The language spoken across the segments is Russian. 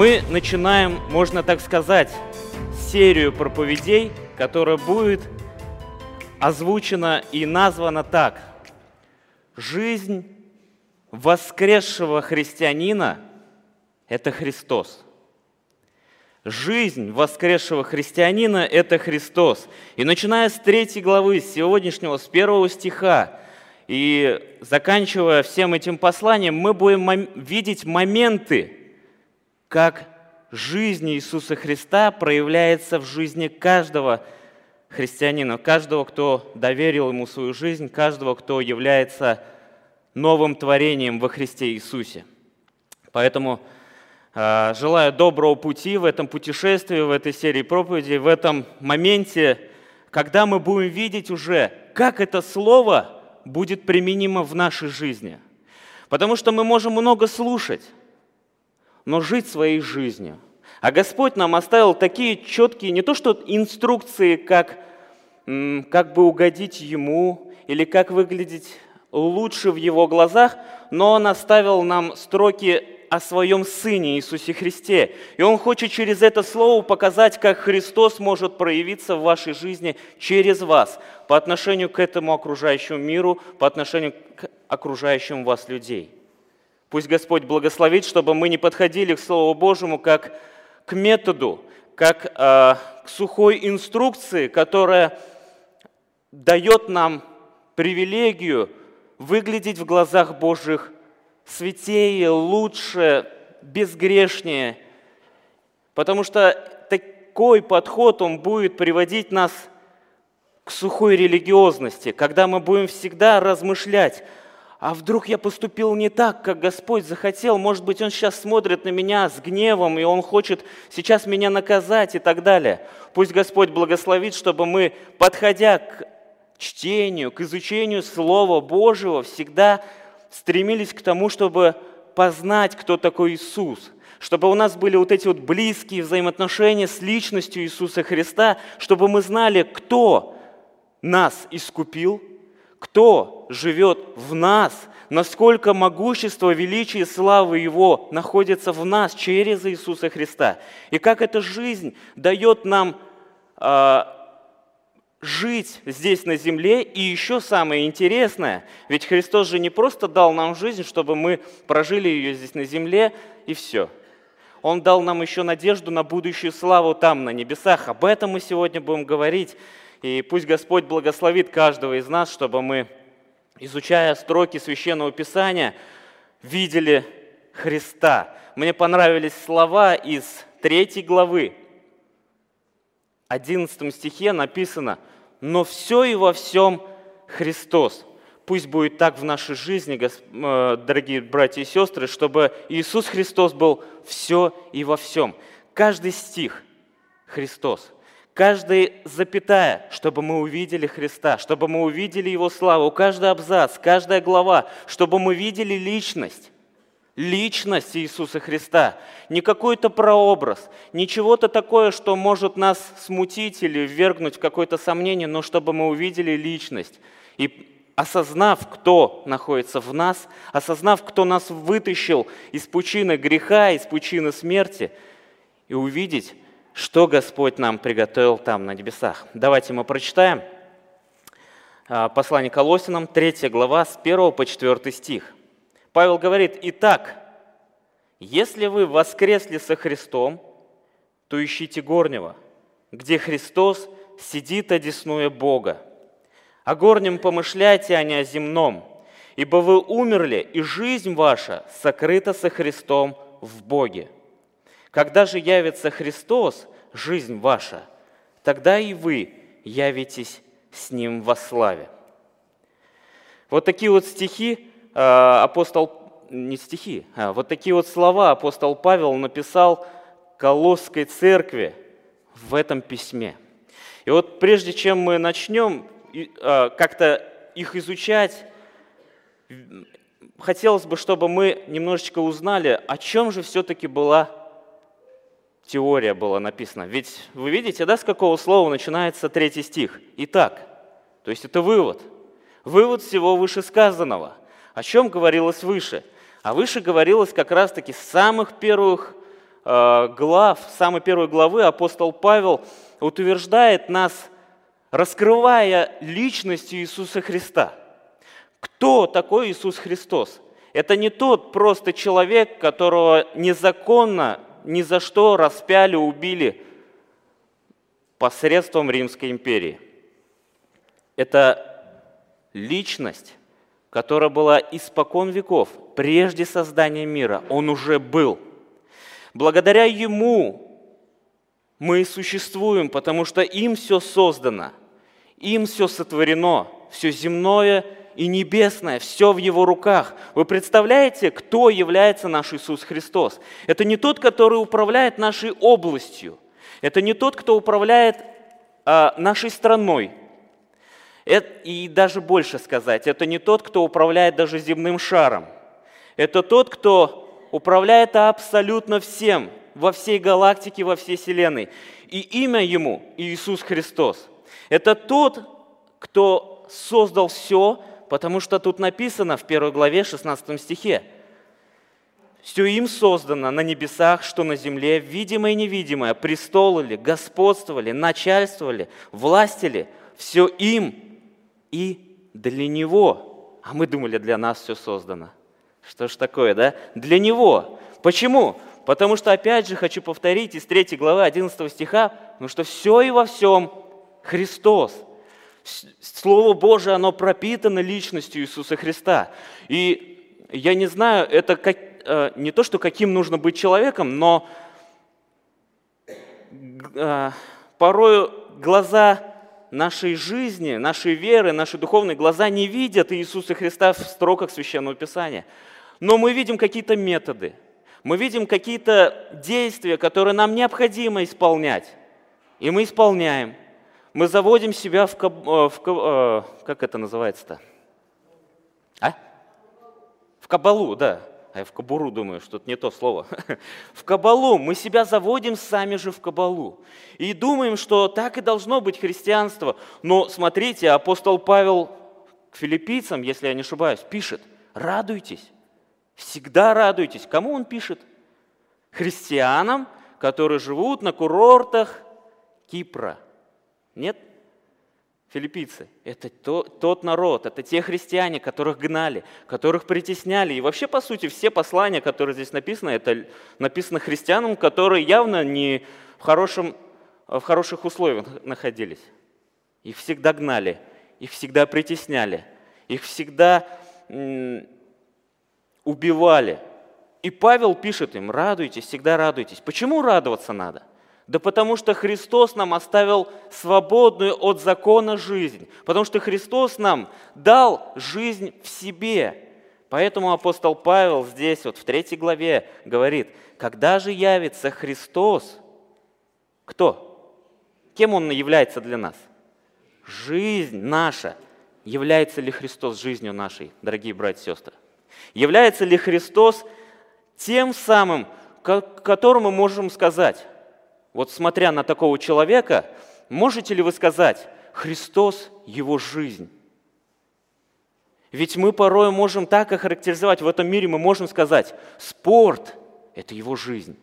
Мы начинаем, можно так сказать, серию проповедей, которая будет озвучена и названа так. Жизнь воскресшего христианина – это Христос. Жизнь воскресшего христианина – это Христос. И начиная с третьей главы, с сегодняшнего, с первого стиха, и заканчивая всем этим посланием, мы будем видеть моменты, как жизнь Иисуса Христа проявляется в жизни каждого христианина, каждого, кто доверил Ему свою жизнь, каждого, кто является новым творением во Христе Иисусе. Поэтому э, желаю доброго пути в этом путешествии, в этой серии проповедей, в этом моменте, когда мы будем видеть уже, как это слово будет применимо в нашей жизни. Потому что мы можем много слушать, но жить своей жизнью. А Господь нам оставил такие четкие, не то что инструкции, как, как бы угодить Ему или как выглядеть лучше в Его глазах, но Он оставил нам строки о своем Сыне Иисусе Христе. И Он хочет через это слово показать, как Христос может проявиться в вашей жизни через вас по отношению к этому окружающему миру, по отношению к окружающим вас людей. Пусть Господь благословит, чтобы мы не подходили к Слову Божьему как к методу, как э, к сухой инструкции, которая дает нам привилегию выглядеть в глазах Божьих святее, лучше, безгрешнее. Потому что такой подход, он будет приводить нас к сухой религиозности, когда мы будем всегда размышлять – а вдруг я поступил не так, как Господь захотел, может быть, Он сейчас смотрит на меня с гневом, и Он хочет сейчас меня наказать и так далее. Пусть Господь благословит, чтобы мы, подходя к чтению, к изучению Слова Божьего, всегда стремились к тому, чтобы познать, кто такой Иисус, чтобы у нас были вот эти вот близкие взаимоотношения с личностью Иисуса Христа, чтобы мы знали, кто нас искупил – кто живет в нас, насколько могущество, величие и слава Его находится в нас через Иисуса Христа. И как эта жизнь дает нам э, жить здесь на земле. И еще самое интересное, ведь Христос же не просто дал нам жизнь, чтобы мы прожили ее здесь на земле и все. Он дал нам еще надежду на будущую славу там, на небесах. Об этом мы сегодня будем говорить. И пусть Господь благословит каждого из нас, чтобы мы, изучая строки Священного Писания, видели Христа. Мне понравились слова из третьей главы. В 11 стихе написано, «Но все и во всем Христос». Пусть будет так в нашей жизни, э, дорогие братья и сестры, чтобы Иисус Христос был все и во всем. Каждый стих – Христос – каждая запятая, чтобы мы увидели Христа, чтобы мы увидели Его славу, каждый абзац, каждая глава, чтобы мы видели личность, личность Иисуса Христа, не какой-то прообраз, не чего-то такое, что может нас смутить или ввергнуть в какое-то сомнение, но чтобы мы увидели личность. И осознав, кто находится в нас, осознав, кто нас вытащил из пучины греха, из пучины смерти, и увидеть, что Господь нам приготовил там на небесах. Давайте мы прочитаем а, послание Колосинам, 3 глава, с 1 по 4 стих. Павел говорит, «Итак, если вы воскресли со Христом, то ищите горнего, где Христос сидит, одесную Бога. О горнем помышляйте, а не о земном, ибо вы умерли, и жизнь ваша сокрыта со Христом в Боге. Когда же явится Христос, жизнь ваша, тогда и вы явитесь с Ним во славе. Вот такие вот стихи а, апостол, не стихи, а вот такие вот слова апостол Павел написал Колосской церкви в этом письме. И вот прежде чем мы начнем а, как-то их изучать, хотелось бы, чтобы мы немножечко узнали, о чем же все-таки была теория была написана. Ведь вы видите, да, с какого слова начинается третий стих? Итак, то есть это вывод. Вывод всего вышесказанного. О чем говорилось выше? А выше говорилось как раз-таки с самых первых э, глав, самой первой главы апостол Павел утверждает нас, раскрывая личность Иисуса Христа. Кто такой Иисус Христос? Это не тот просто человек, которого незаконно ни за что распяли, убили посредством Римской империи. Это личность, которая была испокон веков, прежде создания мира. Он уже был. Благодаря Ему мы существуем, потому что им все создано, им все сотворено, все земное и небесное, все в Его руках. Вы представляете, кто является наш Иисус Христос? Это не тот, который управляет нашей областью, это не тот, кто управляет а, нашей страной, и даже больше сказать, это не тот, кто управляет даже земным шаром. Это тот, кто управляет абсолютно всем, во всей галактике, во всей Вселенной. И имя ему Иисус Христос. Это тот, кто создал все, потому что тут написано в первой главе 16 стихе. Все им создано на небесах, что на земле, видимое и невидимое, престолы ли, господствовали, начальствовали, властили, все им и для Него. А мы думали, для нас все создано. Что ж такое, да? Для Него. Почему? Потому что, опять же, хочу повторить из 3 главы 11 стиха, потому что все и во всем Христос. Слово Божие, оно пропитано личностью Иисуса Христа. И я не знаю, это как, э, не то, что каким нужно быть человеком, но э, порой глаза нашей жизни, нашей веры, наши духовные глаза не видят Иисуса Христа в строках Священного Писания. Но мы видим какие-то методы, мы видим какие-то действия, которые нам необходимо исполнять. И мы исполняем. Мы заводим себя в, каб, э, в э, как это называется-то? А? В кабалу, да. А я в кабуру думаю, что это не то слово. в кабалу. Мы себя заводим сами же в кабалу. И думаем, что так и должно быть христианство. Но смотрите, апостол Павел к филиппийцам, если я не ошибаюсь, пишет, радуйтесь, всегда радуйтесь. Кому он пишет? Христианам, которые живут на курортах Кипра. Нет? филиппийцы. Это то, тот народ, это те христиане, которых гнали, которых притесняли. И вообще, по сути, все послания, которые здесь написаны, это написано христианам, которые явно не в, хорошем, в хороших условиях находились. Их всегда гнали, их всегда притесняли, их всегда убивали. И Павел пишет им, радуйтесь, всегда радуйтесь. Почему радоваться надо? Да потому что Христос нам оставил свободную от закона жизнь. Потому что Христос нам дал жизнь в себе. Поэтому апостол Павел здесь, вот в третьей главе, говорит, когда же явится Христос, кто? Кем Он является для нас? Жизнь наша. Является ли Христос жизнью нашей, дорогие братья и сестры? Является ли Христос тем самым, которому мы можем сказать, вот смотря на такого человека, можете ли вы сказать, Христос – его жизнь? Ведь мы порой можем так охарактеризовать, в этом мире мы можем сказать, спорт – это его жизнь.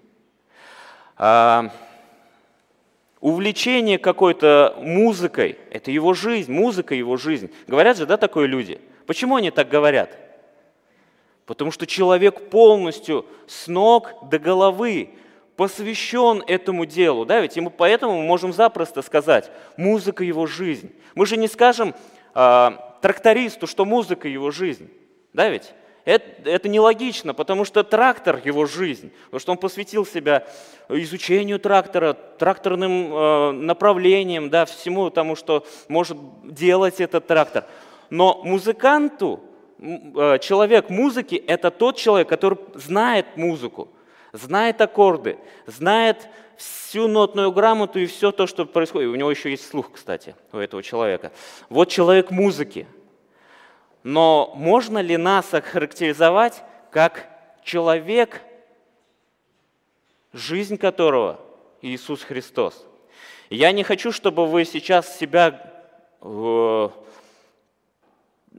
А, увлечение какой-то музыкой – это его жизнь, музыка – его жизнь. Говорят же, да, такое люди? Почему они так говорят? Потому что человек полностью с ног до головы посвящен этому делу, да, ведь ему поэтому мы можем запросто сказать, музыка его жизнь. Мы же не скажем э, трактористу, что музыка его жизнь, да, ведь? Это, это нелогично, потому что трактор его жизнь, потому что он посвятил себя изучению трактора, тракторным э, направлением, да, всему тому, что может делать этот трактор. Но музыканту, э, человек музыки, это тот человек, который знает музыку, знает аккорды, знает всю нотную грамоту и все то, что происходит. У него еще есть слух, кстати, у этого человека. Вот человек музыки. Но можно ли нас охарактеризовать как человек, жизнь которого Иисус Христос? Я не хочу, чтобы вы сейчас себя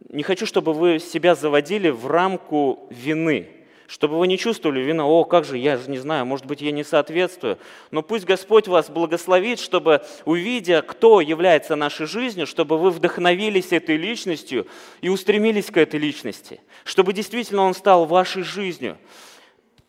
не хочу, чтобы вы себя заводили в рамку вины чтобы вы не чувствовали вина, о, как же, я же не знаю, может быть, я не соответствую. Но пусть Господь вас благословит, чтобы, увидя, кто является нашей жизнью, чтобы вы вдохновились этой личностью и устремились к этой личности, чтобы действительно Он стал вашей жизнью.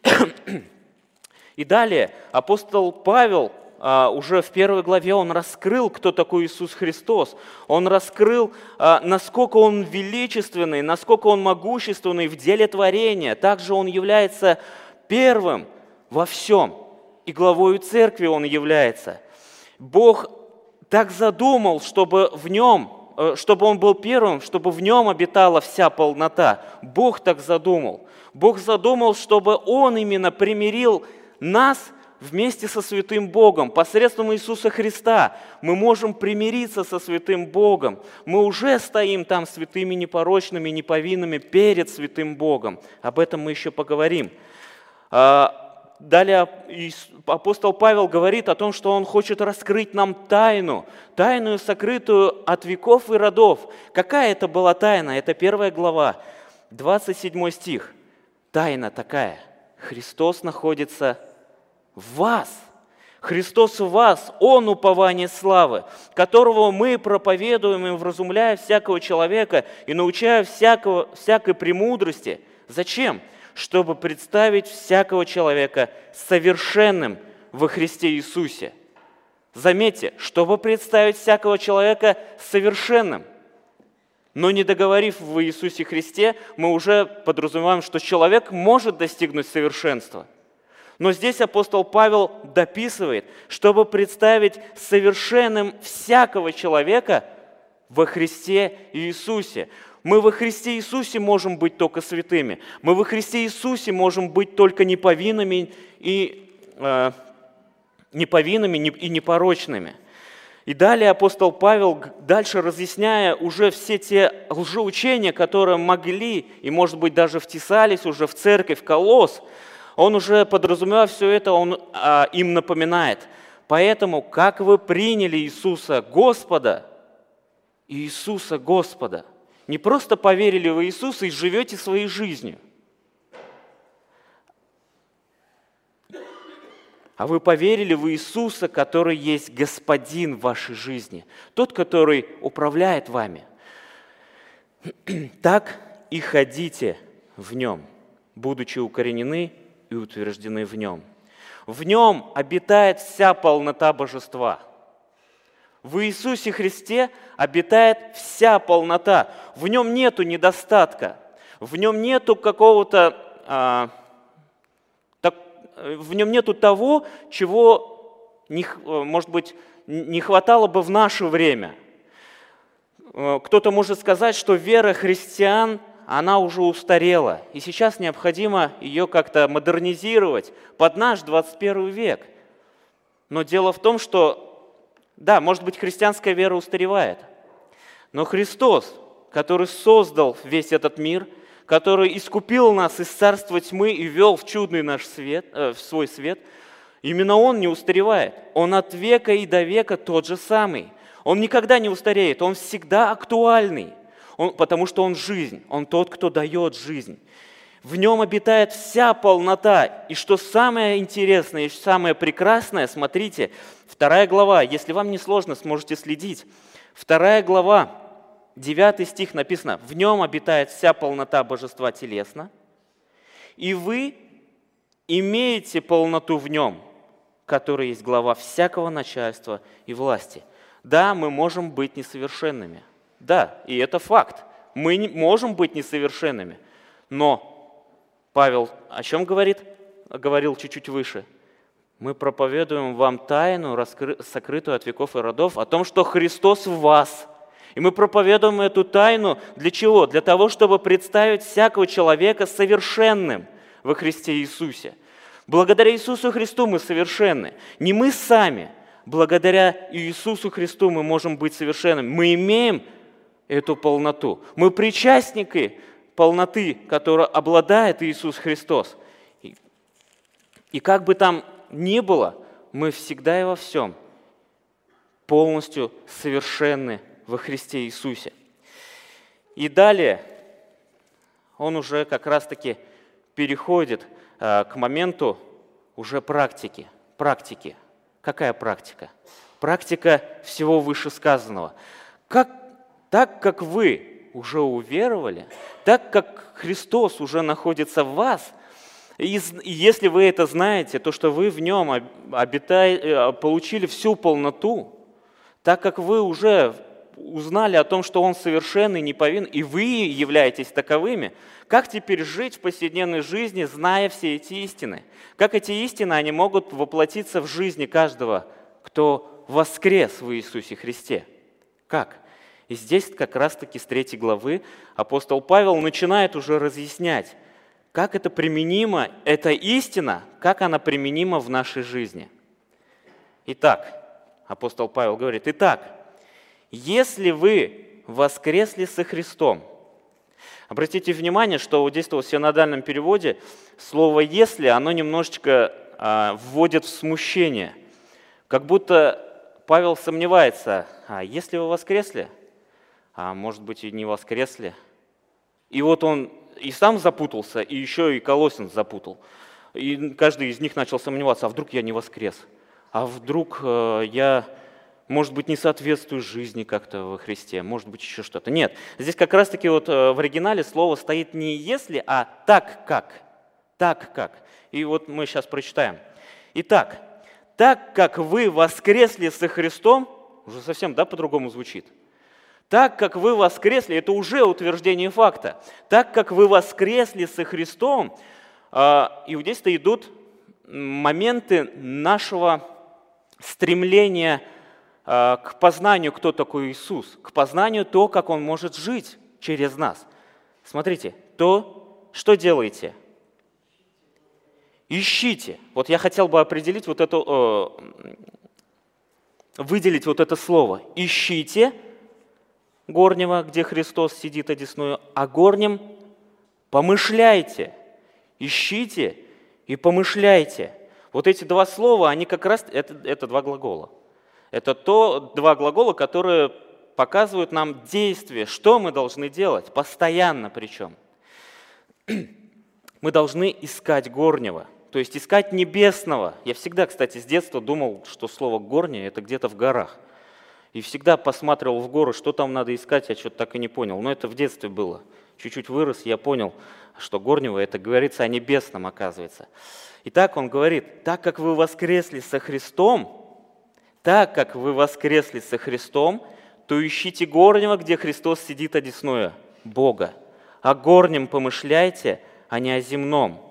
И далее апостол Павел уже в первой главе он раскрыл, кто такой Иисус Христос. Он раскрыл, а, насколько он величественный, насколько он могущественный в деле творения. Также он является первым во всем. И главою церкви он является. Бог так задумал, чтобы в нем, э, чтобы он был первым, чтобы в нем обитала вся полнота. Бог так задумал. Бог задумал, чтобы он именно примирил нас – вместе со святым Богом, посредством Иисуса Христа, мы можем примириться со святым Богом. Мы уже стоим там святыми, непорочными, неповинными перед святым Богом. Об этом мы еще поговорим. А, далее апостол Павел говорит о том, что он хочет раскрыть нам тайну, тайную, сокрытую от веков и родов. Какая это была тайна? Это первая глава, 27 стих. Тайна такая. Христос находится в вас. Христос в вас, Он упование славы, которого мы проповедуем и вразумляя всякого человека и научая всякого, всякой премудрости. Зачем? Чтобы представить всякого человека совершенным во Христе Иисусе. Заметьте, чтобы представить всякого человека совершенным. Но не договорив в Иисусе Христе, мы уже подразумеваем, что человек может достигнуть совершенства – но здесь апостол Павел дописывает, чтобы представить совершенным всякого человека во Христе Иисусе. Мы во Христе Иисусе можем быть только святыми. Мы во Христе Иисусе можем быть только неповинными и, э, неповинными и непорочными. И далее апостол Павел, дальше разъясняя уже все те лжеучения, которые могли и, может быть, даже втесались уже в церковь, в колосс, он уже подразумевая все это, он а, им напоминает. Поэтому, как вы приняли Иисуса Господа, Иисуса Господа, не просто поверили в Иисуса и живете своей жизнью, а вы поверили в Иисуса, который есть Господин в вашей жизни, тот, который управляет вами. Так и ходите в нем, будучи укоренены и утверждены в нем. В нем обитает вся полнота божества. В Иисусе Христе обитает вся полнота. В нем нету недостатка. В нем нету какого-то, а, так, в нем нету того, чего, не, может быть, не хватало бы в наше время. Э, кто-то может сказать, что вера христиан она уже устарела, и сейчас необходимо ее как-то модернизировать под наш 21 век. Но дело в том, что, да, может быть, христианская вера устаревает, но Христос, который создал весь этот мир, который искупил нас из царства тьмы и вел в чудный наш свет, э, в свой свет, именно Он не устаревает. Он от века и до века тот же самый. Он никогда не устареет, Он всегда актуальный он, потому что Он жизнь, Он тот, кто дает жизнь. В нем обитает вся полнота. И что самое интересное и самое прекрасное, смотрите, вторая глава, если вам не сложно, сможете следить. Вторая глава, девятый стих написано, в нем обитает вся полнота божества телесно, и вы имеете полноту в нем, который есть глава всякого начальства и власти. Да, мы можем быть несовершенными. Да, и это факт. Мы не можем быть несовершенными. Но Павел о чем говорит? Говорил чуть-чуть выше. Мы проповедуем вам тайну, раскры... сокрытую от веков и родов, о том, что Христос в вас. И мы проповедуем эту тайну для чего? Для того, чтобы представить всякого человека совершенным во Христе Иисусе. Благодаря Иисусу Христу мы совершенны. Не мы сами, благодаря Иисусу Христу мы можем быть совершенными. Мы имеем эту полноту. Мы причастники полноты, которую обладает Иисус Христос. И, и как бы там ни было, мы всегда и во всем полностью совершенны во Христе Иисусе. И далее он уже как раз-таки переходит э, к моменту уже практики. Практики. Какая практика? Практика всего вышесказанного. Как, так как вы уже уверовали, так как Христос уже находится в вас, и если вы это знаете, то что вы в нем обитаете, э, получили всю полноту, так как вы уже узнали о том, что Он совершенный, не повин, и вы являетесь таковыми, как теперь жить в повседневной жизни, зная все эти истины? Как эти истины, они могут воплотиться в жизни каждого, кто воскрес в Иисусе Христе? Как? И здесь как раз-таки с третьей главы апостол Павел начинает уже разъяснять, как это применимо, эта истина, как она применима в нашей жизни. Итак, апостол Павел говорит, итак, если вы воскресли со Христом. Обратите внимание, что вот здесь в синодальном переводе слово «если» оно немножечко а, вводит в смущение. Как будто Павел сомневается, а если вы воскресли, а может быть и не воскресли. И вот он и сам запутался, и еще и Колосин запутал. И каждый из них начал сомневаться, а вдруг я не воскрес? А вдруг э, я может быть, не соответствует жизни как-то во Христе, может быть, еще что-то. Нет, здесь как раз-таки вот э, в оригинале слово стоит не «если», а «так как». Так как. И вот мы сейчас прочитаем. Итак, так как вы воскресли со Христом, уже совсем да, по-другому звучит. Так как вы воскресли, это уже утверждение факта. Так как вы воскресли со Христом, э, иудейства идут моменты нашего стремления Э, к познанию, кто такой Иисус, к познанию то, как Он может жить через нас. Смотрите, то, что делаете? Ищите. Вот я хотел бы определить вот это, э, выделить вот это слово. Ищите горнего, где Христос сидит одесную, а горнем помышляйте. Ищите и помышляйте. Вот эти два слова, они как раз, это, это два глагола. Это то два глагола, которые показывают нам действие, что мы должны делать, постоянно причем. Мы должны искать горнего, то есть искать небесного. Я всегда, кстати, с детства думал, что слово «горнее» — это где-то в горах. И всегда посматривал в горы, что там надо искать, я что-то так и не понял. Но это в детстве было. Чуть-чуть вырос, я понял, что горнего — это говорится о небесном, оказывается. Итак, он говорит, так как вы воскресли со Христом, так как вы воскресли со Христом, то ищите горнего, где Христос сидит одесную Бога. О горнем помышляйте, а не о земном.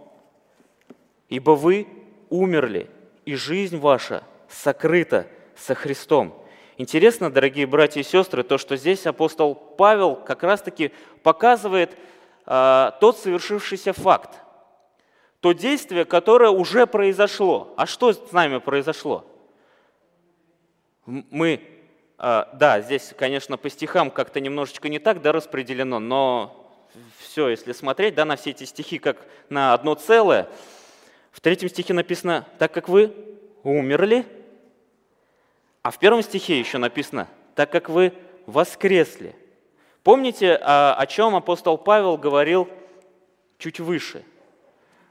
Ибо вы умерли, и жизнь ваша сокрыта со Христом. Интересно, дорогие братья и сестры, то, что здесь апостол Павел как раз-таки показывает э, тот совершившийся факт, то действие, которое уже произошло. А что с нами произошло? мы, а, да, здесь, конечно, по стихам как-то немножечко не так да, распределено, но все, если смотреть да, на все эти стихи как на одно целое, в третьем стихе написано, так как вы умерли, а в первом стихе еще написано, так как вы воскресли. Помните, о, о чем апостол Павел говорил чуть выше,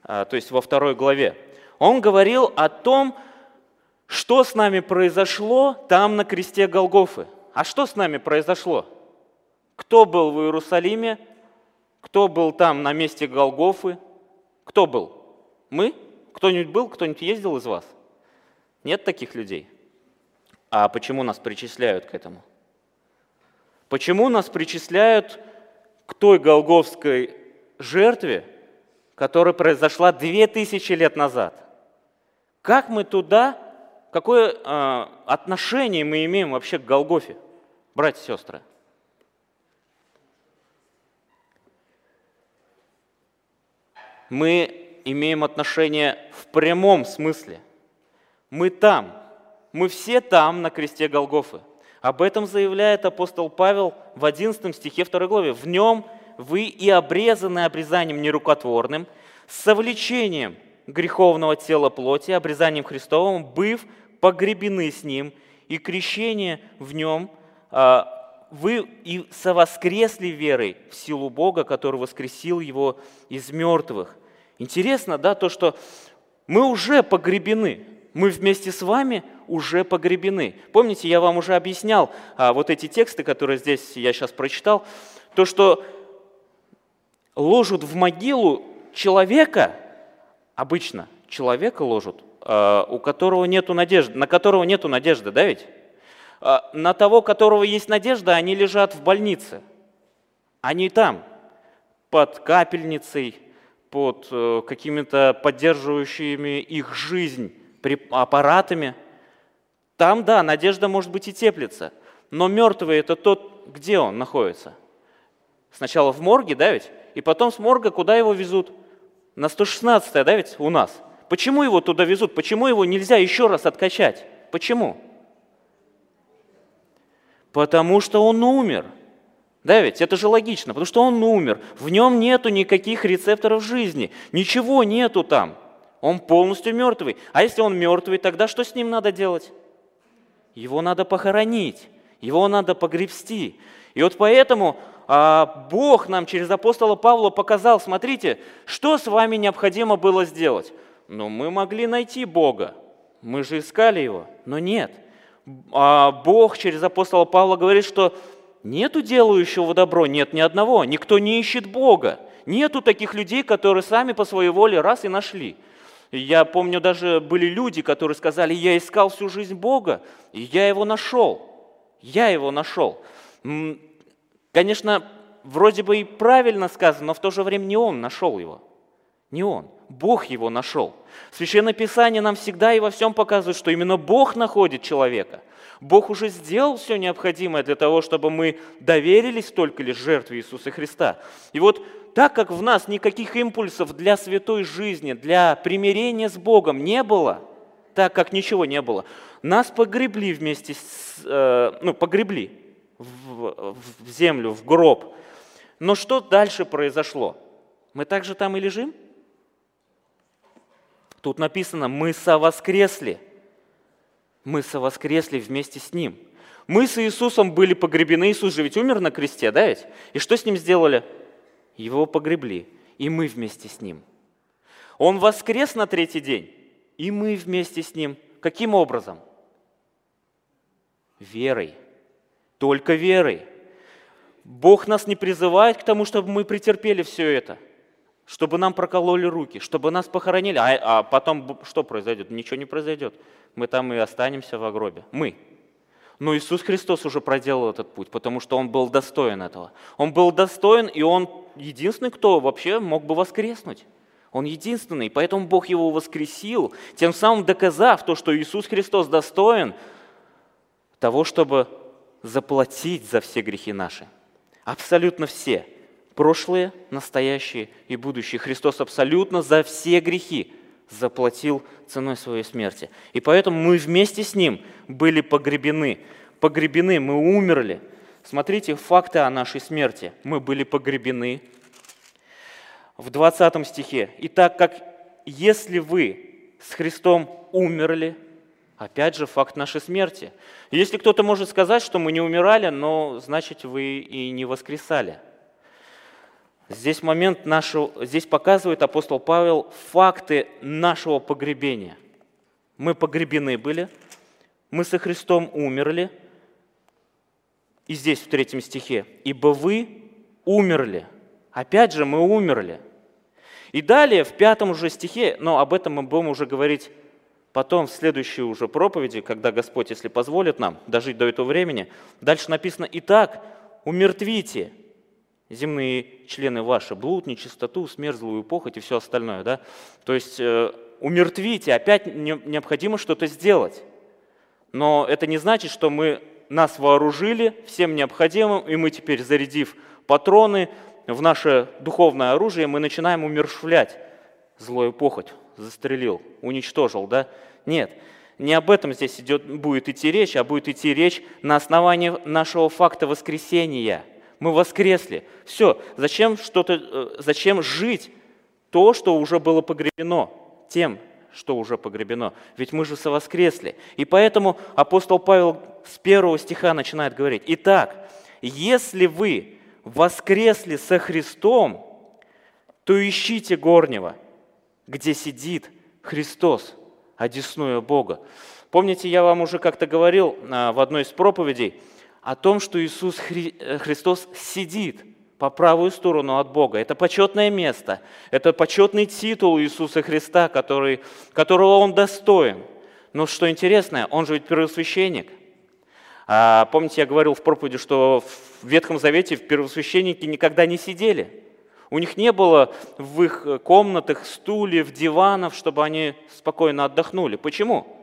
а, то есть во второй главе? Он говорил о том, что с нами произошло там на кресте Голгофы? А что с нами произошло? Кто был в Иерусалиме? Кто был там на месте Голгофы? Кто был? Мы? Кто-нибудь был? Кто-нибудь ездил из вас? Нет таких людей? А почему нас причисляют к этому? Почему нас причисляют к той голговской жертве, которая произошла две тысячи лет назад? Как мы туда какое э, отношение мы имеем вообще к Голгофе, братья и сестры? Мы имеем отношение в прямом смысле. Мы там, мы все там на кресте Голгофы. Об этом заявляет апостол Павел в 11 стихе 2 главе. «В нем вы и обрезаны обрезанием нерукотворным, с совлечением греховного тела плоти, обрезанием Христовым, быв погребены с Ним, и крещение в Нем а, вы и совоскресли верой в силу Бога, который воскресил Его из мертвых. Интересно, да, то, что мы уже погребены. Мы вместе с вами уже погребены. Помните, я вам уже объяснял а, вот эти тексты, которые здесь я сейчас прочитал, то, что ложат в могилу человека, обычно человека ложат, а, у которого нету надежды, на которого нету надежды, да ведь? А, на того, которого есть надежда, они лежат в больнице. Они там, под капельницей, под э, какими-то поддерживающими их жизнь аппаратами. Там, да, надежда может быть и теплится. Но мертвый – это тот, где он находится. Сначала в морге, да ведь? И потом с морга куда его везут? На 116 да ведь, у нас. Почему его туда везут? Почему его нельзя еще раз откачать? Почему? Потому что он умер. Да ведь, это же логично, потому что он умер. В нем нету никаких рецепторов жизни. Ничего нету там. Он полностью мертвый. А если он мертвый, тогда что с ним надо делать? Его надо похоронить, его надо погребсти. И вот поэтому а, Бог нам через апостола Павла показал, смотрите, что с вами необходимо было сделать. Ну, мы могли найти Бога, мы же искали Его, но нет. А Бог через апостола Павла говорит, что нету делающего добро, нет ни одного, никто не ищет Бога. Нету таких людей, которые сами по своей воле раз и нашли. Я помню, даже были люди, которые сказали, я искал всю жизнь Бога, и я его нашел. Я его нашел. Конечно, вроде бы и правильно сказано, но в то же время не он нашел его. Не он. Бог его нашел. Священное Писание нам всегда и во всем показывает, что именно Бог находит человека. Бог уже сделал все необходимое для того, чтобы мы доверились только лишь жертве Иисуса Христа. И вот так как в нас никаких импульсов для святой жизни, для примирения с Богом не было, так как ничего не было, нас погребли вместе с, э, ну, погребли в, в землю, в гроб. Но что дальше произошло? Мы также там и лежим? Тут написано, мы совоскресли. Мы совоскресли вместе с Ним. Мы с Иисусом были погребены. Иисус же ведь умер на кресте, да ведь? И что с Ним сделали? Его погребли, и мы вместе с ним. Он воскрес на третий день, и мы вместе с ним. Каким образом? Верой. Только верой. Бог нас не призывает к тому, чтобы мы претерпели все это, чтобы нам прокололи руки, чтобы нас похоронили. А, а потом что произойдет? Ничего не произойдет. Мы там и останемся в гробе. Мы. Но Иисус Христос уже проделал этот путь, потому что Он был достоин этого. Он был достоин, и Он единственный, кто вообще мог бы воскреснуть. Он единственный, поэтому Бог его воскресил, тем самым доказав то, что Иисус Христос достоин того, чтобы заплатить за все грехи наши. Абсолютно все. Прошлые, настоящие и будущие. Христос абсолютно за все грехи заплатил ценой своей смерти. И поэтому мы вместе с Ним были погребены. Погребены, мы умерли. Смотрите факты о нашей смерти. Мы были погребены. В 20 стихе. «Итак, как если вы с Христом умерли, опять же факт нашей смерти. Если кто-то может сказать, что мы не умирали, но значит вы и не воскресали – Здесь момент нашего, здесь показывает апостол Павел факты нашего погребения. Мы погребены были, мы со Христом умерли. И здесь в третьем стихе, ибо вы умерли. Опять же, мы умерли. И далее в пятом уже стихе, но об этом мы будем уже говорить потом в следующей уже проповеди, когда Господь, если позволит нам дожить до этого времени, дальше написано, «Итак, умертвите земные члены ваши, блуд, нечистоту, смерть, злую похоть и все остальное. Да? То есть э, умертвите, опять не, необходимо что-то сделать. Но это не значит, что мы нас вооружили всем необходимым, и мы теперь, зарядив патроны в наше духовное оружие, мы начинаем умершвлять злую похоть. Застрелил, уничтожил, да? Нет, не об этом здесь идет, будет идти речь, а будет идти речь на основании нашего факта воскресения – мы воскресли. Все, зачем, что-то, э, зачем жить то, что уже было погребено, тем, что уже погребено? Ведь мы же совоскресли. И поэтому апостол Павел с первого стиха начинает говорить, «Итак, если вы воскресли со Христом, то ищите горнего, где сидит Христос, одесную Бога. Помните, я вам уже как-то говорил а, в одной из проповедей о том, что Иисус Хри... Э, Христос сидит по правую сторону от Бога. Это почетное место, это почетный титул Иисуса Христа, который, которого Он достоин. Но что интересно, Он же ведь первосвященник. А, помните, я говорил в проповеди, что в Ветхом Завете первосвященники никогда не сидели. У них не было в их комнатах стульев, диванов, чтобы они спокойно отдохнули. Почему?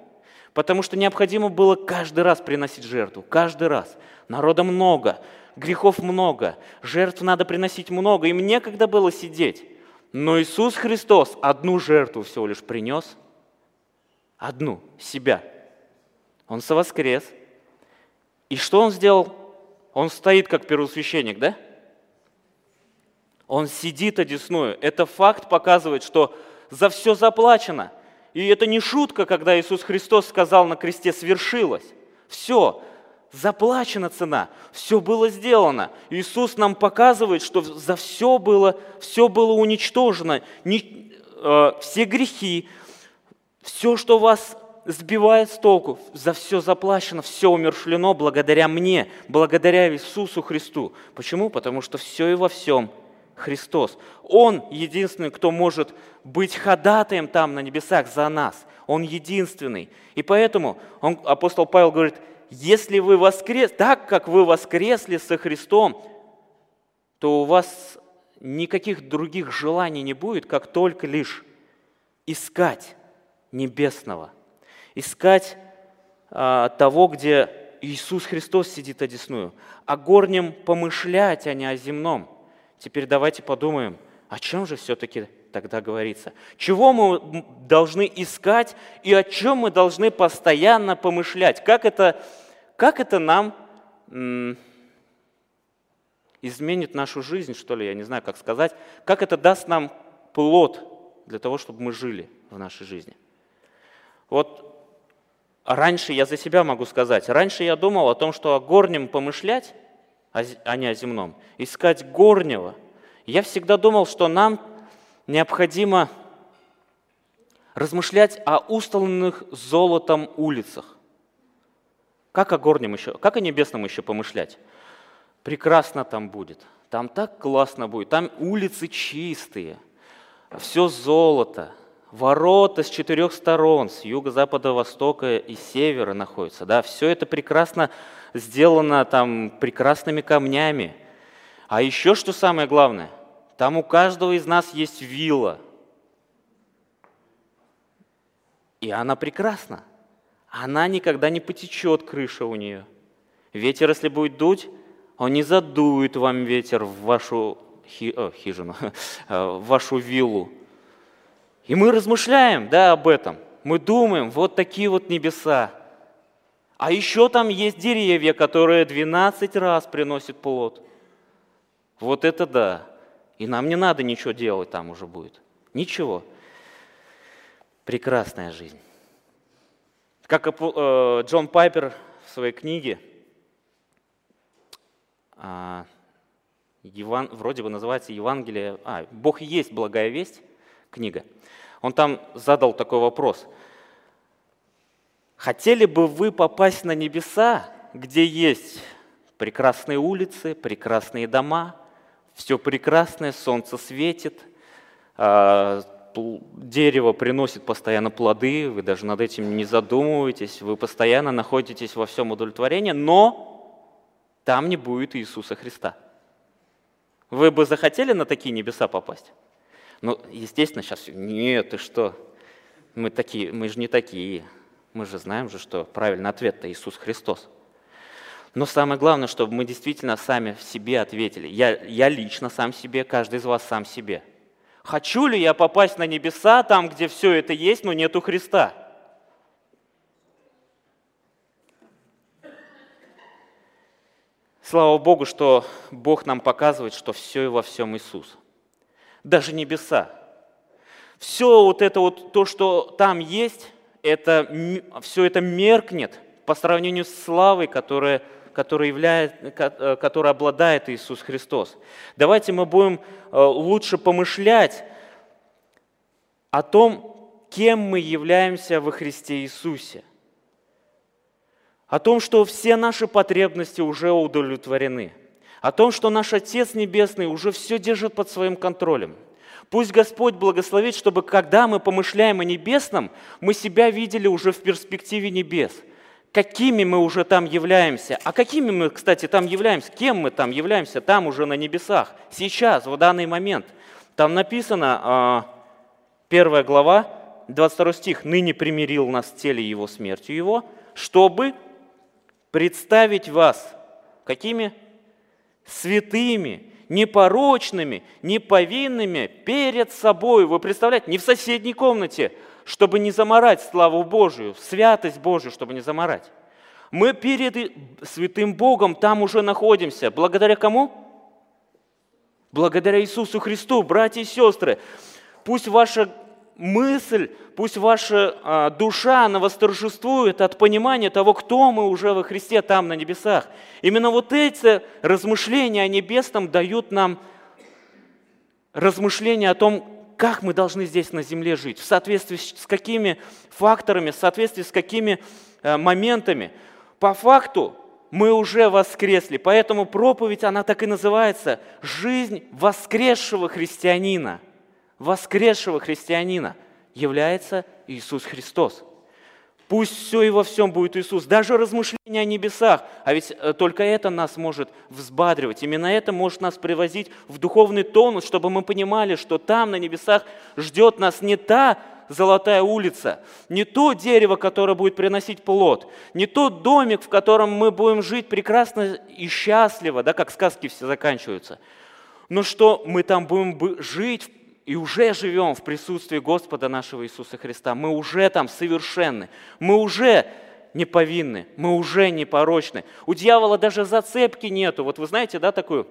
Потому что необходимо было каждый раз приносить жертву, каждый раз. Народа много, грехов много, жертв надо приносить много, им некогда было сидеть. Но Иисус Христос одну жертву всего лишь принес, одну, себя. Он совоскрес. И что он сделал? Он стоит как первосвященник, да? Он сидит одесную. Это факт показывает, что за все заплачено – и это не шутка, когда Иисус Христос сказал на кресте «свершилось». Все, заплачена цена, все было сделано. Иисус нам показывает, что за все было, все было уничтожено. Не, э, все грехи, все, что вас сбивает с толку, за все заплачено, все умершлено благодаря мне, благодаря Иисусу Христу. Почему? Потому что все и во всем – Христос. Он единственный, кто может быть ходатаем там на небесах за нас. Он единственный. И поэтому он, апостол Павел говорит, если вы воскрес, так как вы воскресли со Христом, то у вас никаких других желаний не будет, как только лишь искать небесного, искать а, того, где Иисус Христос сидит одесную, о горнем помышлять, а не о земном – Теперь давайте подумаем, о чем же все-таки тогда говорится? Чего мы должны искать и о чем мы должны постоянно помышлять? Как это, как это нам изменит нашу жизнь, что ли, я не знаю, как сказать, как это даст нам плод для того, чтобы мы жили в нашей жизни? Вот раньше я за себя могу сказать, раньше я думал о том, что о горнем помышлять, а не о земном. Искать горнего. Я всегда думал, что нам необходимо размышлять о устланных золотом улицах. Как о горнем еще, как о небесном еще помышлять? Прекрасно там будет. Там так классно будет. Там улицы чистые. Все золото. Ворота с четырех сторон, с юга, запада, востока и севера находятся. Да? Все это прекрасно сделано там прекрасными камнями. А еще что самое главное, там у каждого из нас есть вилла. И она прекрасна. Она никогда не потечет, крыша у нее. Ветер, если будет дуть, он не задует вам ветер в вашу хи, о, хижину, в вашу виллу. И мы размышляем да, об этом. Мы думаем, вот такие вот небеса, а еще там есть деревья, которые 12 раз приносят плод. Вот это да. И нам не надо ничего делать там уже будет. Ничего. Прекрасная жизнь. Как э, Джон Пайпер в своей книге, а, вроде бы называется Евангелие, а, Бог есть благая весть, книга. Он там задал такой вопрос – Хотели бы вы попасть на небеса, где есть прекрасные улицы, прекрасные дома, все прекрасное, солнце светит, а, дерево приносит постоянно плоды, вы даже над этим не задумываетесь, вы постоянно находитесь во всем удовлетворении, но там не будет Иисуса Христа. Вы бы захотели на такие небеса попасть? Ну, естественно, сейчас, нет, ты что, мы, такие, мы же не такие. Мы же знаем же, что правильный ответ – это Иисус Христос. Но самое главное, чтобы мы действительно сами в себе ответили. Я, я лично сам себе, каждый из вас сам себе. Хочу ли я попасть на небеса, там, где все это есть, но нету Христа? Слава Богу, что Бог нам показывает, что все и во всем Иисус. Даже небеса. Все вот это вот, то, что там есть, это, все это меркнет по сравнению с славой, которая, которая, являет, э, которая обладает Иисус Христос. Давайте мы будем э, лучше помышлять о том, кем мы являемся во Христе Иисусе. О том, что все наши потребности уже удовлетворены. О том, что наш Отец Небесный уже все держит под своим контролем. Пусть Господь благословит, чтобы когда мы помышляем о небесном, мы себя видели уже в перспективе небес. Какими мы уже там являемся. А какими мы, кстати, там являемся? Кем мы там являемся? Там уже на небесах. Сейчас, в данный момент. Там написано, а, первая глава, 22 стих. «Ныне примирил нас в теле его смертью его, чтобы представить вас какими? Святыми, непорочными, неповинными перед собой. Вы представляете, не в соседней комнате, чтобы не заморать славу Божию, святость Божию, чтобы не заморать. Мы перед святым Богом там уже находимся. Благодаря кому? Благодаря Иисусу Христу, братья и сестры. Пусть ваша мысль, пусть ваша а, душа, она восторжествует от понимания того, кто мы уже во Христе там на небесах. Именно вот эти размышления о небесном дают нам размышления о том, как мы должны здесь на земле жить, в соответствии с какими факторами, в соответствии с какими э, моментами. По факту мы уже воскресли, поэтому проповедь, она так и называется «Жизнь воскресшего христианина» воскресшего христианина является Иисус Христос. Пусть все и во всем будет Иисус, даже размышления о небесах, а ведь э, только это нас может взбадривать, именно это может нас привозить в духовный тонус, чтобы мы понимали, что там на небесах ждет нас не та золотая улица, не то дерево, которое будет приносить плод, не тот домик, в котором мы будем жить прекрасно и счастливо, да, как сказки все заканчиваются, но что мы там будем жить и уже живем в присутствии Господа нашего Иисуса Христа. Мы уже там совершенны. Мы уже не повинны, мы уже непорочны. У дьявола даже зацепки нету. Вот вы знаете, да, такую,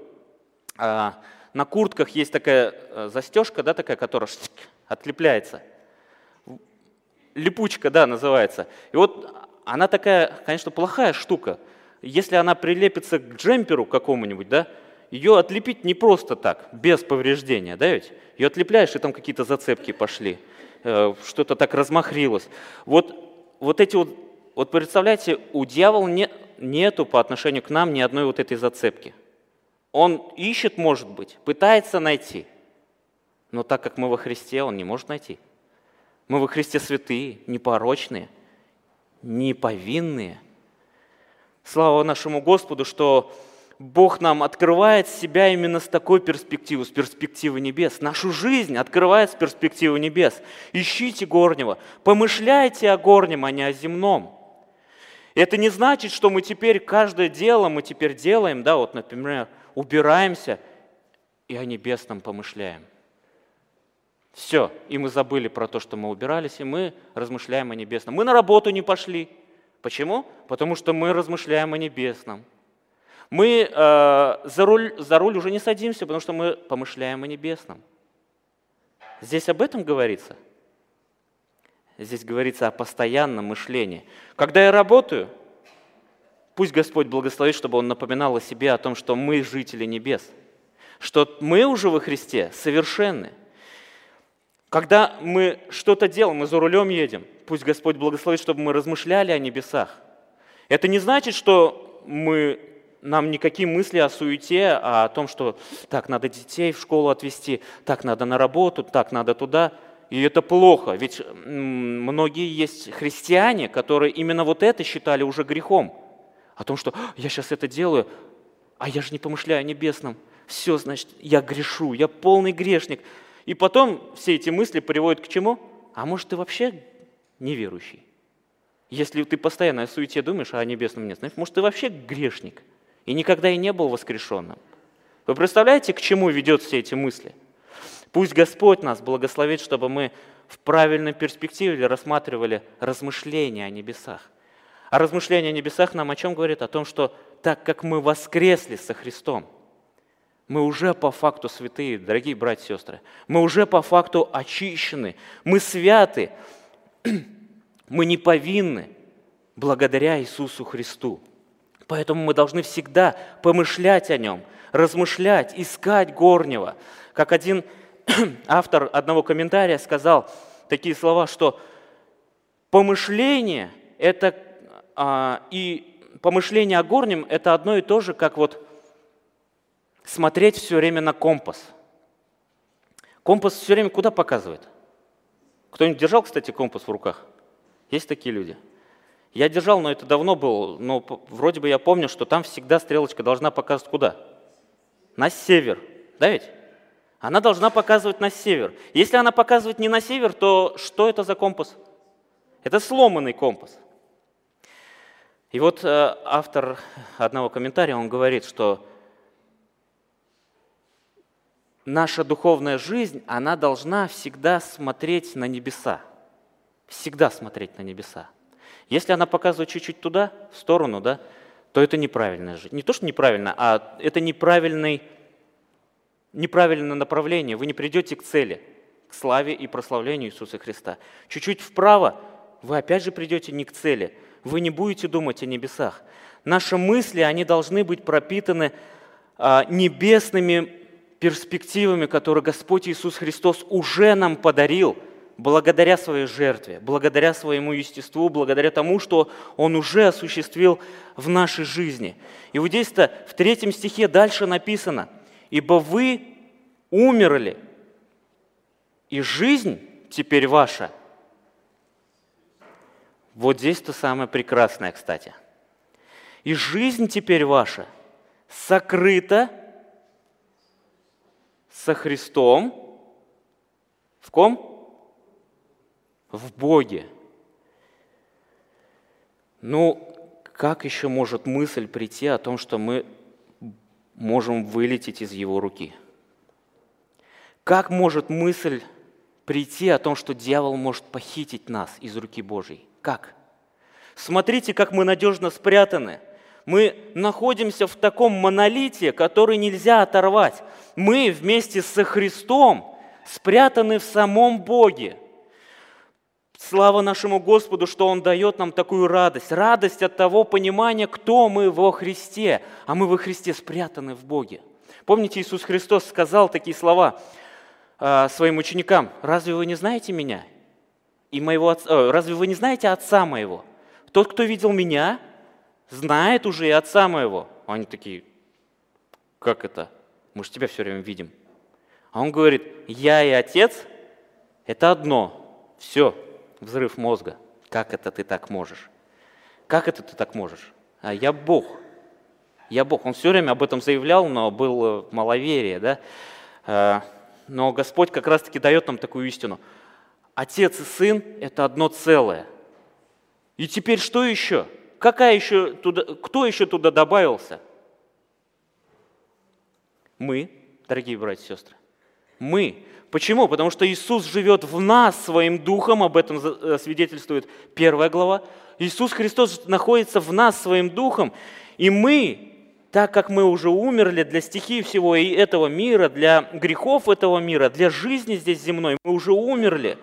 а, на куртках есть такая э, застежка, да, такая, которая отлепляется. Липучка, да, называется. И вот она такая, конечно, плохая штука. Если она прилепится к джемперу какому-нибудь, да, ее отлепить не просто так, без повреждения, да ведь? Ее отлепляешь, и там какие-то зацепки пошли, э, что-то так размахрилось. Вот, вот эти вот, вот представляете, у дьявола не, нету по отношению к нам ни одной вот этой зацепки. Он ищет, может быть, пытается найти, но так как мы во Христе, он не может найти. Мы во Христе святые, непорочные, неповинные. Слава нашему Господу, что Бог нам открывает себя именно с такой перспективы, с перспективы небес. Нашу жизнь открывает с перспективы небес. Ищите горнего, помышляйте о горнем, а не о земном. Это не значит, что мы теперь каждое дело мы теперь делаем, да, вот, например, убираемся и о небесном помышляем. Все, и мы забыли про то, что мы убирались, и мы размышляем о небесном. Мы на работу не пошли. Почему? Потому что мы размышляем о небесном. Мы э, за, руль, за руль уже не садимся, потому что мы помышляем о небесном. Здесь об этом говорится. Здесь говорится о постоянном мышлении. Когда я работаю, пусть Господь благословит, чтобы Он напоминал о себе, о том, что мы жители небес, что мы уже во Христе совершенны. Когда мы что-то делаем, мы за рулем едем, пусть Господь благословит, чтобы мы размышляли о небесах. Это не значит, что мы нам никакие мысли о суете, а о том, что так, надо детей в школу отвезти, так, надо на работу, так, надо туда. И это плохо, ведь многие есть христиане, которые именно вот это считали уже грехом. О том, что я сейчас это делаю, а я же не помышляю о небесном. Все, значит, я грешу, я полный грешник. И потом все эти мысли приводят к чему? А может, ты вообще неверующий? Если ты постоянно о суете думаешь, а о небесном нет, значит, может, ты вообще грешник – и никогда и не был воскрешенным. Вы представляете, к чему ведет все эти мысли? Пусть Господь нас благословит, чтобы мы в правильной перспективе рассматривали размышления о небесах. А размышления о небесах нам о чем говорит? О том, что так как мы воскресли со Христом, мы уже по факту святые, дорогие братья и сестры. Мы уже по факту очищены. Мы святы. Мы не повинны благодаря Иисусу Христу. Поэтому мы должны всегда помышлять о нем, размышлять, искать горнего. Как один автор одного комментария сказал, такие слова, что помышление это а, и помышление о горнем это одно и то же, как вот смотреть все время на компас. Компас все время куда показывает? Кто-нибудь держал, кстати, компас в руках? Есть такие люди? Я держал, но это давно было, но вроде бы я помню, что там всегда стрелочка должна показывать куда? На север. Да ведь? Она должна показывать на север. Если она показывает не на север, то что это за компас? Это сломанный компас. И вот э, автор одного комментария, он говорит, что наша духовная жизнь, она должна всегда смотреть на небеса. Всегда смотреть на небеса. Если она показывает чуть-чуть туда, в сторону, да, то это неправильная жизнь. Не то, что неправильно, а это неправильный, неправильное направление. Вы не придете к цели, к славе и прославлению Иисуса Христа. Чуть-чуть вправо, вы опять же придете не к цели. Вы не будете думать о небесах. Наши мысли, они должны быть пропитаны а, небесными перспективами, которые Господь Иисус Христос уже нам подарил благодаря своей жертве, благодаря своему естеству, благодаря тому, что Он уже осуществил в нашей жизни. И вот здесь-то в третьем стихе дальше написано, «Ибо вы умерли, и жизнь теперь ваша». Вот здесь-то самое прекрасное, кстати. «И жизнь теперь ваша сокрыта со Христом в ком? В Боге. Ну, как еще может мысль прийти о том, что мы можем вылететь из Его руки? Как может мысль прийти о том, что дьявол может похитить нас из руки Божьей? Как? Смотрите, как мы надежно спрятаны – мы находимся в таком монолите, который нельзя оторвать. Мы вместе со Христом спрятаны в самом Боге. Слава нашему Господу, что Он дает нам такую радость. Радость от того понимания, кто мы во Христе, а мы во Христе спрятаны в Боге. Помните, Иисус Христос сказал такие слова э, своим ученикам. «Разве вы не знаете Меня? И моего отца, э, разве вы не знаете Отца Моего? Тот, кто видел Меня, знает уже и отца моего. Они такие, как это? Мы же тебя все время видим. А он говорит, я и отец – это одно. Все, взрыв мозга. Как это ты так можешь? Как это ты так можешь? А я Бог. Я Бог. Он все время об этом заявлял, но был маловерие, да? А, но Господь как раз-таки дает нам такую истину. Отец и сын – это одно целое. И теперь что еще? Какая еще туда, кто еще туда добавился? Мы, дорогие братья и сестры. Мы. Почему? Потому что Иисус живет в нас своим духом, об этом э, свидетельствует первая глава. Иисус Христос находится в нас своим духом, и мы, так как мы уже умерли для стихии всего и этого мира, для грехов этого мира, для жизни здесь земной, мы уже умерли.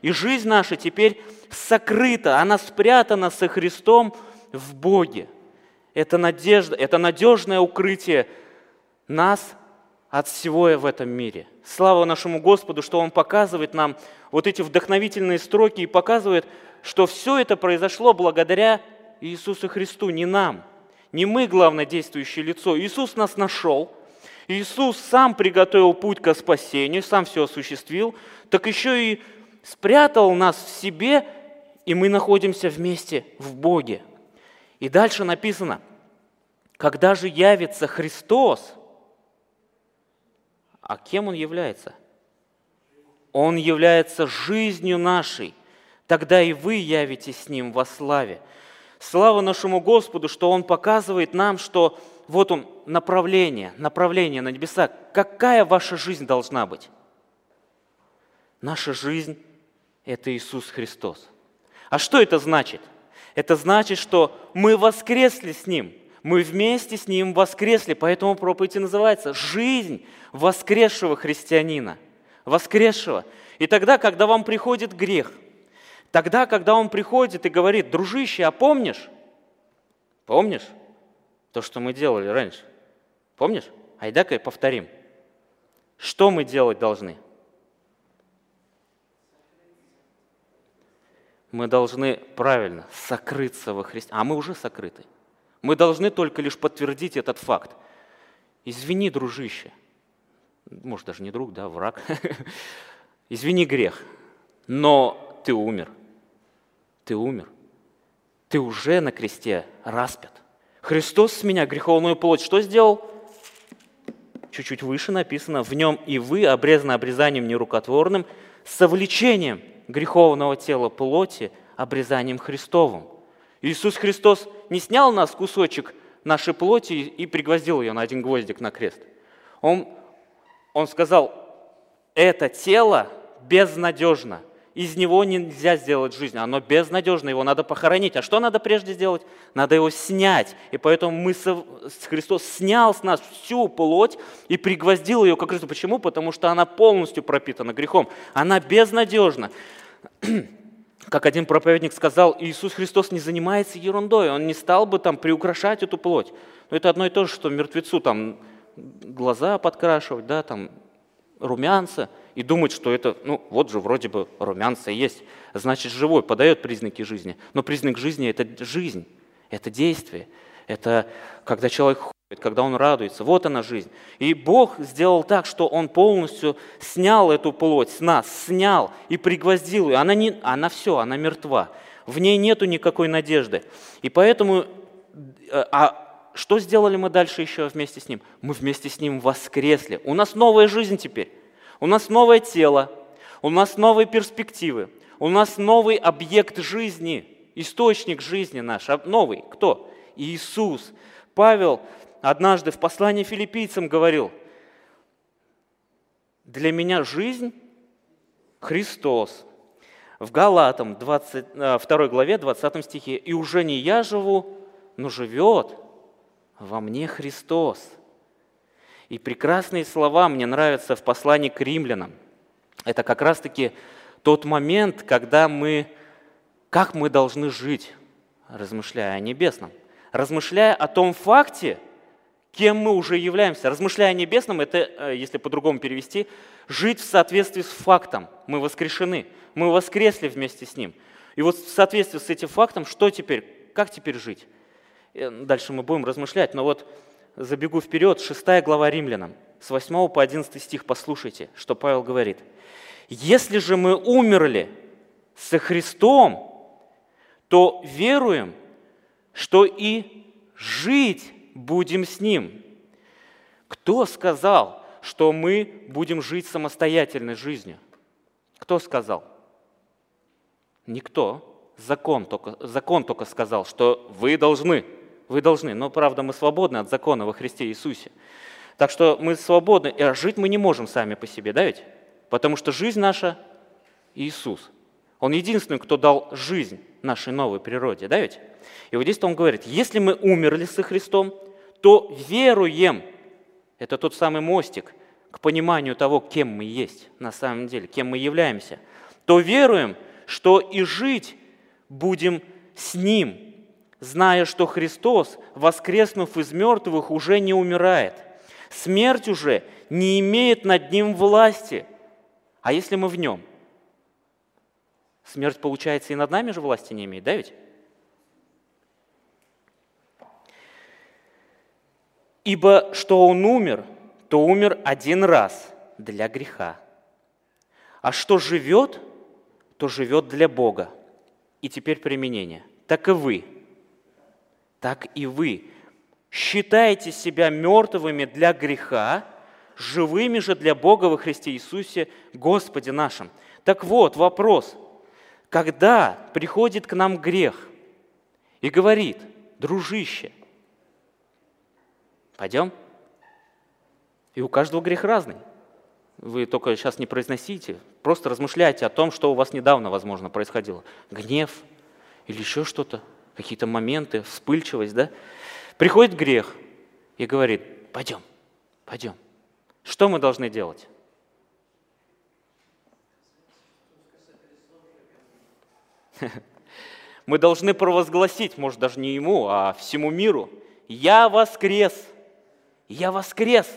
И жизнь наша теперь сокрыта, она спрятана со Христом в Боге. Это надежда, это надежное укрытие нас от всего в этом мире. Слава нашему Господу, что Он показывает нам вот эти вдохновительные строки и показывает, что все это произошло благодаря Иисусу Христу, не нам. Не мы главное действующее лицо. Иисус нас нашел. Иисус сам приготовил путь к спасению, сам все осуществил, так еще и спрятал нас в себе, и мы находимся вместе в Боге. И дальше написано, когда же явится Христос, а кем Он является? Он является жизнью нашей. Тогда и вы явитесь с Ним во славе. Слава нашему Господу, что Он показывает нам, что вот Он направление, направление на небеса. Какая ваша жизнь должна быть? Наша жизнь – это Иисус Христос. А что это значит? Это значит, что мы воскресли с Ним. Мы вместе с Ним воскресли. Поэтому проповедь и называется «Жизнь воскресшего христианина». Воскресшего. И тогда, когда вам приходит грех, тогда, когда он приходит и говорит, дружище, а помнишь? Помнишь то, что мы делали раньше? Помнишь? Айда-ка повторим. Что мы делать должны? Мы должны правильно сокрыться во Христе. А мы уже сокрыты. Мы должны только лишь подтвердить этот факт. Извини, дружище. Может, даже не друг, да, враг. Извини грех. Но ты умер. Ты умер. Ты уже на кресте распят. Христос с меня греховную плоть что сделал? Чуть-чуть выше написано, в нем и вы, обрезаны обрезанием нерукотворным, совлечением греховного тела плоти, обрезанием Христовым. Иисус Христос не снял нас кусочек нашей плоти и пригвоздил ее на один гвоздик на крест. Он, он сказал, это тело безнадежно – из него нельзя сделать жизнь, оно безнадежно, его надо похоронить. А что надо прежде сделать? Надо его снять. И поэтому мы, Христос снял с нас всю плоть и пригвоздил ее к кресту. Почему? Потому что она полностью пропитана грехом. Она безнадежна. Как один проповедник сказал, Иисус Христос не занимается ерундой, Он не стал бы там приукрашать эту плоть. Но это одно и то же, что мертвецу там глаза подкрашивать, да, там румянца – и думать, что это, ну, вот же вроде бы румянца есть, значит, живой, подает признаки жизни. Но признак жизни – это жизнь, это действие, это когда человек когда он радуется. Вот она жизнь. И Бог сделал так, что Он полностью снял эту плоть с нас, снял и пригвоздил ее. Она, не, она все, она мертва. В ней нету никакой надежды. И поэтому, э, а что сделали мы дальше еще вместе с Ним? Мы вместе с Ним воскресли. У нас новая жизнь теперь. У нас новое тело, у нас новые перспективы, у нас новый объект жизни, источник жизни наш, а новый. Кто? Иисус. Павел однажды в послании филиппийцам говорил, для меня жизнь – Христос. В Галатам 20, 2 э, главе 20 стихе «И уже не я живу, но живет во мне Христос». И прекрасные слова мне нравятся в послании к римлянам. Это как раз-таки тот момент, когда мы, как мы должны жить, размышляя о небесном, размышляя о том факте, кем мы уже являемся. Размышляя о небесном, это, э, если по-другому перевести, жить в соответствии с фактом. Мы воскрешены, мы воскресли вместе с Ним. И вот в соответствии с этим фактом, что теперь, как теперь жить? Э, дальше мы будем размышлять, но вот забегу вперед, 6 глава Римлянам, с 8 по 11 стих, послушайте, что Павел говорит. «Если же мы умерли со Христом, то веруем, что и жить будем с Ним». Кто сказал, что мы будем жить самостоятельной жизнью? Кто сказал? Никто. Закон только, закон только сказал, что вы должны – вы должны. Но, правда, мы свободны от закона во Христе Иисусе. Так что мы свободны, а жить мы не можем сами по себе, да ведь? Потому что жизнь наша – Иисус. Он единственный, кто дал жизнь нашей новой природе, да ведь? И вот здесь он говорит, если мы умерли со Христом, то веруем. Это тот самый мостик к пониманию того, кем мы есть на самом деле, кем мы являемся. То веруем, что и жить будем с Ним – зная, что Христос, воскреснув из мертвых, уже не умирает. Смерть уже не имеет над ним власти. А если мы в нем? Смерть, получается, и над нами же власти не имеет, да ведь? Ибо что он умер, то умер один раз для греха. А что живет, то живет для Бога. И теперь применение. Так и вы – так и вы. Считайте себя мертвыми для греха, живыми же для Бога во Христе Иисусе, Господе нашим. Так вот, вопрос. Когда приходит к нам грех и говорит, дружище, пойдем? И у каждого грех разный. Вы только сейчас не произносите, просто размышляйте о том, что у вас недавно, возможно, происходило. Гнев или еще что-то какие-то моменты, вспыльчивость, да? Приходит грех и говорит, пойдем, пойдем. Что мы должны делать? Мы должны провозгласить, может даже не ему, а всему миру, я воскрес, я воскрес,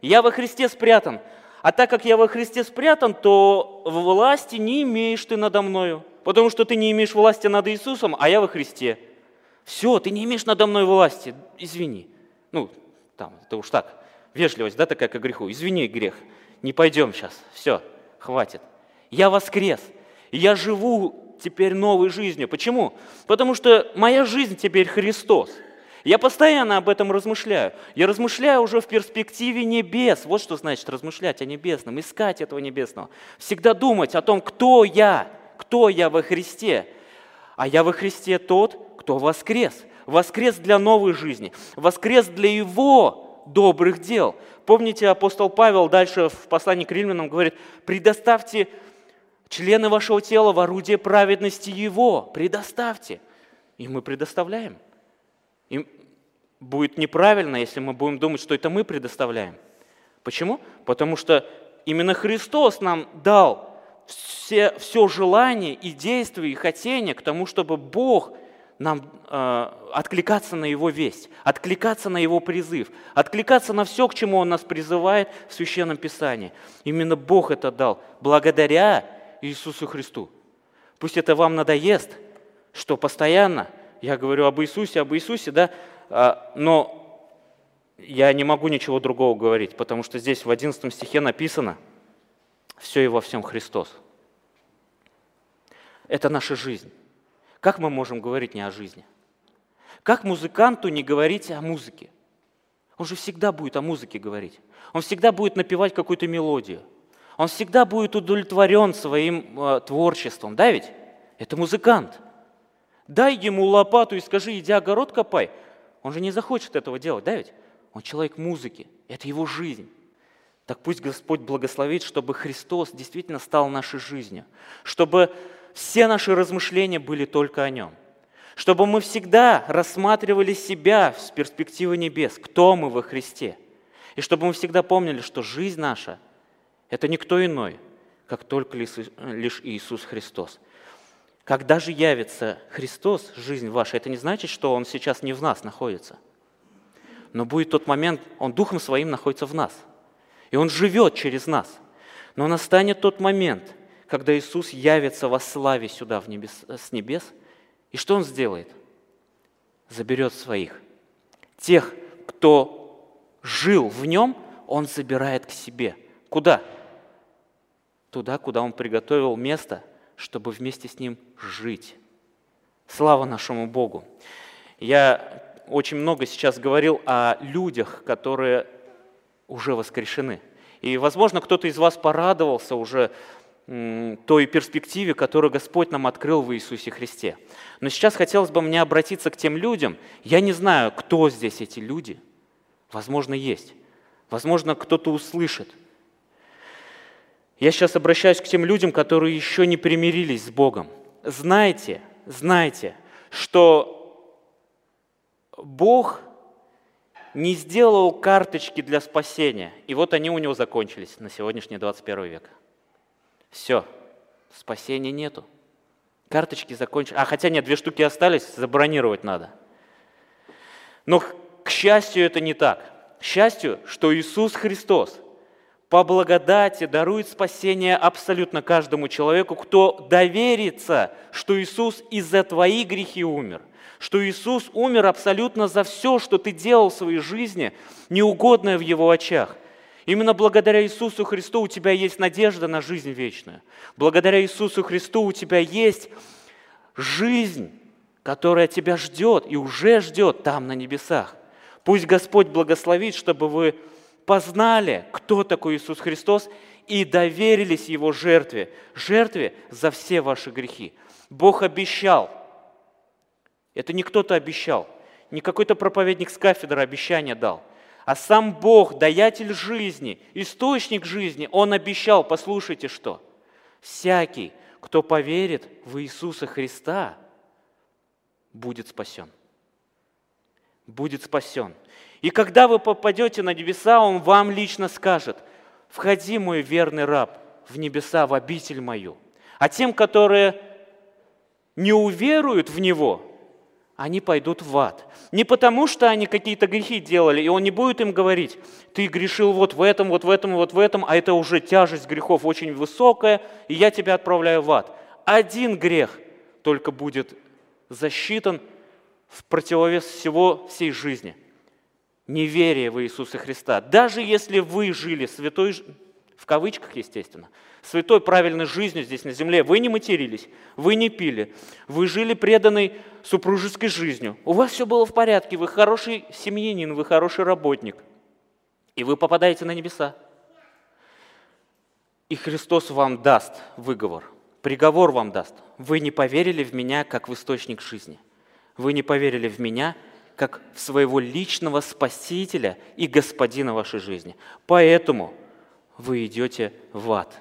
я во Христе спрятан. А так как я во Христе спрятан, то власти не имеешь ты надо мною. Потому что ты не имеешь власти над Иисусом, а я во Христе. Все, ты не имеешь надо мной власти, извини. Ну, там, это уж так, вежливость, да, такая к греху. Извини, грех, не пойдем сейчас, все, хватит. Я воскрес, я живу теперь новой жизнью. Почему? Потому что моя жизнь теперь Христос. Я постоянно об этом размышляю. Я размышляю уже в перспективе небес. Вот что значит размышлять о небесном, искать этого небесного. Всегда думать о том, кто я, кто я во Христе. А я во Христе тот, кто воскрес. Воскрес для новой жизни, воскрес для Его добрых дел. Помните, апостол Павел дальше в послании к римлянам говорит, предоставьте члены вашего тела в орудие праведности Его, предоставьте. И мы предоставляем. И будет неправильно, если мы будем думать, что это мы предоставляем. Почему? Потому что именно Христос нам дал все, все желание и действия, и хотение к тому, чтобы Бог нам э, откликаться на Его весть, откликаться на Его призыв, откликаться на все, к чему Он нас призывает в Священном Писании. Именно Бог это дал благодаря Иисусу Христу. Пусть это вам надоест, что постоянно я говорю об Иисусе, об Иисусе, да, а, но я не могу ничего другого говорить, потому что здесь в 11 стихе написано «все и во всем Христос». Это наша жизнь. Как мы можем говорить не о жизни? Как музыканту не говорить о музыке? Он же всегда будет о музыке говорить. Он всегда будет напевать какую-то мелодию. Он всегда будет удовлетворен своим э, творчеством. Да ведь? Это музыкант. Дай ему лопату и скажи, иди огород копай. Он же не захочет этого делать, да ведь? Он человек музыки. Это его жизнь. Так пусть Господь благословит, чтобы Христос действительно стал нашей жизнью. Чтобы все наши размышления были только о Нем. Чтобы мы всегда рассматривали себя с перспективы небес, кто мы во Христе. И чтобы мы всегда помнили, что жизнь наша – это никто иной, как только лишь Иисус Христос. Когда же явится Христос, жизнь ваша, это не значит, что Он сейчас не в нас находится. Но будет тот момент, Он Духом Своим находится в нас. И Он живет через нас. Но настанет тот момент – когда Иисус явится во славе сюда в небес, с небес, и что Он сделает? Заберет своих. Тех, кто жил в Нем, Он забирает к себе. Куда? Туда, куда Он приготовил место, чтобы вместе с Ним жить. Слава нашему Богу! Я очень много сейчас говорил о людях, которые уже воскрешены. И, возможно, кто-то из вас порадовался уже той перспективе, которую Господь нам открыл в Иисусе Христе. Но сейчас хотелось бы мне обратиться к тем людям. Я не знаю, кто здесь эти люди. Возможно, есть. Возможно, кто-то услышит. Я сейчас обращаюсь к тем людям, которые еще не примирились с Богом. Знайте, знайте, что Бог не сделал карточки для спасения, и вот они у него закончились на сегодняшний 21 век. Все, спасения нету. Карточки закончились. А хотя нет, две штуки остались, забронировать надо. Но, к счастью, это не так. К счастью, что Иисус Христос по благодати дарует спасение абсолютно каждому человеку, кто доверится, что Иисус из за твои грехи умер, что Иисус умер абсолютно за все, что ты делал в своей жизни, неугодное в Его очах. Именно благодаря Иисусу Христу у тебя есть надежда на жизнь вечную. Благодаря Иисусу Христу у тебя есть жизнь, которая тебя ждет и уже ждет там на небесах. Пусть Господь благословит, чтобы вы познали, кто такой Иисус Христос, и доверились Его жертве, жертве за все ваши грехи. Бог обещал. Это не кто-то обещал, не какой-то проповедник с кафедры обещание дал – а сам Бог, даятель жизни, источник жизни, Он обещал, послушайте что, всякий, кто поверит в Иисуса Христа, будет спасен. Будет спасен. И когда вы попадете на небеса, Он вам лично скажет, входи, мой верный раб, в небеса, в обитель мою. А тем, которые не уверуют в Него, они пойдут в ад. Не потому, что они какие-то грехи делали, и он не будет им говорить, ты грешил вот в этом, вот в этом, вот в этом, а это уже тяжесть грехов очень высокая, и я тебя отправляю в ад. один грех только будет засчитан в противовес всего всей жизни. Неверие в Иисуса Христа. Даже если вы жили святой, в кавычках, естественно, святой правильной жизнью здесь на земле, вы не матерились, вы не пили, вы жили преданной супружеской жизнью, у вас все было в порядке, вы хороший семьянин, вы хороший работник, и вы попадаете на небеса. И Христос вам даст выговор, приговор вам даст. Вы не поверили в меня, как в источник жизни – вы не поверили в меня, как в своего личного спасителя и господина вашей жизни. Поэтому вы идете в ад.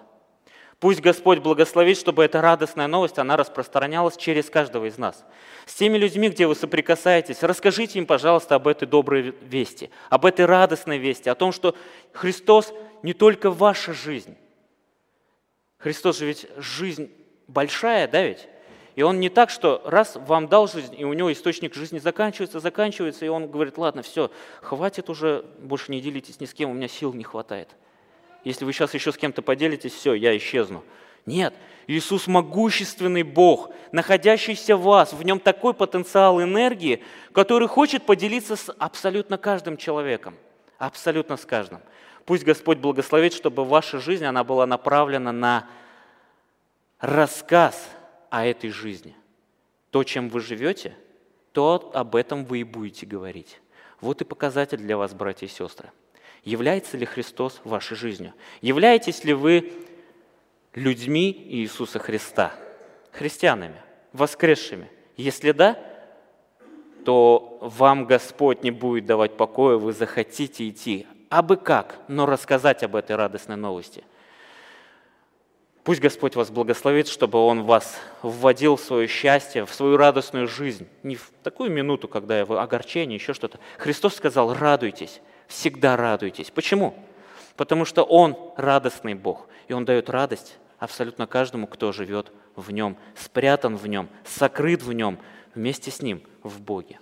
Пусть Господь благословит, чтобы эта радостная новость, она распространялась через каждого из нас. С теми людьми, где вы соприкасаетесь, расскажите им, пожалуйста, об этой доброй вести, об этой радостной вести, о том, что Христос не только ваша жизнь. Христос же ведь жизнь большая, да ведь? И он не так, что раз вам дал жизнь, и у него источник жизни заканчивается, заканчивается, и он говорит, ладно, все, хватит уже, больше не делитесь ни с кем, у меня сил не хватает. Если вы сейчас еще с кем-то поделитесь, все, я исчезну. Нет, Иисус могущественный Бог, находящийся в вас, в нем такой потенциал энергии, который хочет поделиться с абсолютно каждым человеком, абсолютно с каждым. Пусть Господь благословит, чтобы ваша жизнь, она была направлена на рассказ о этой жизни. То, чем вы живете, то об этом вы и будете говорить. Вот и показатель для вас, братья и сестры. Является ли Христос вашей жизнью? Являетесь ли вы людьми Иисуса Христа, христианами, воскресшими? Если да, то вам Господь не будет давать покоя, вы захотите идти, а бы как, но рассказать об этой радостной новости. Пусть Господь вас благословит, чтобы Он вас вводил в свое счастье, в свою радостную жизнь. Не в такую минуту, когда вы огорчение, еще что-то. Христос сказал, радуйтесь, всегда радуйтесь. Почему? Потому что Он радостный Бог, и Он дает радость абсолютно каждому, кто живет в Нем, спрятан в Нем, сокрыт в Нем, вместе с Ним в Боге.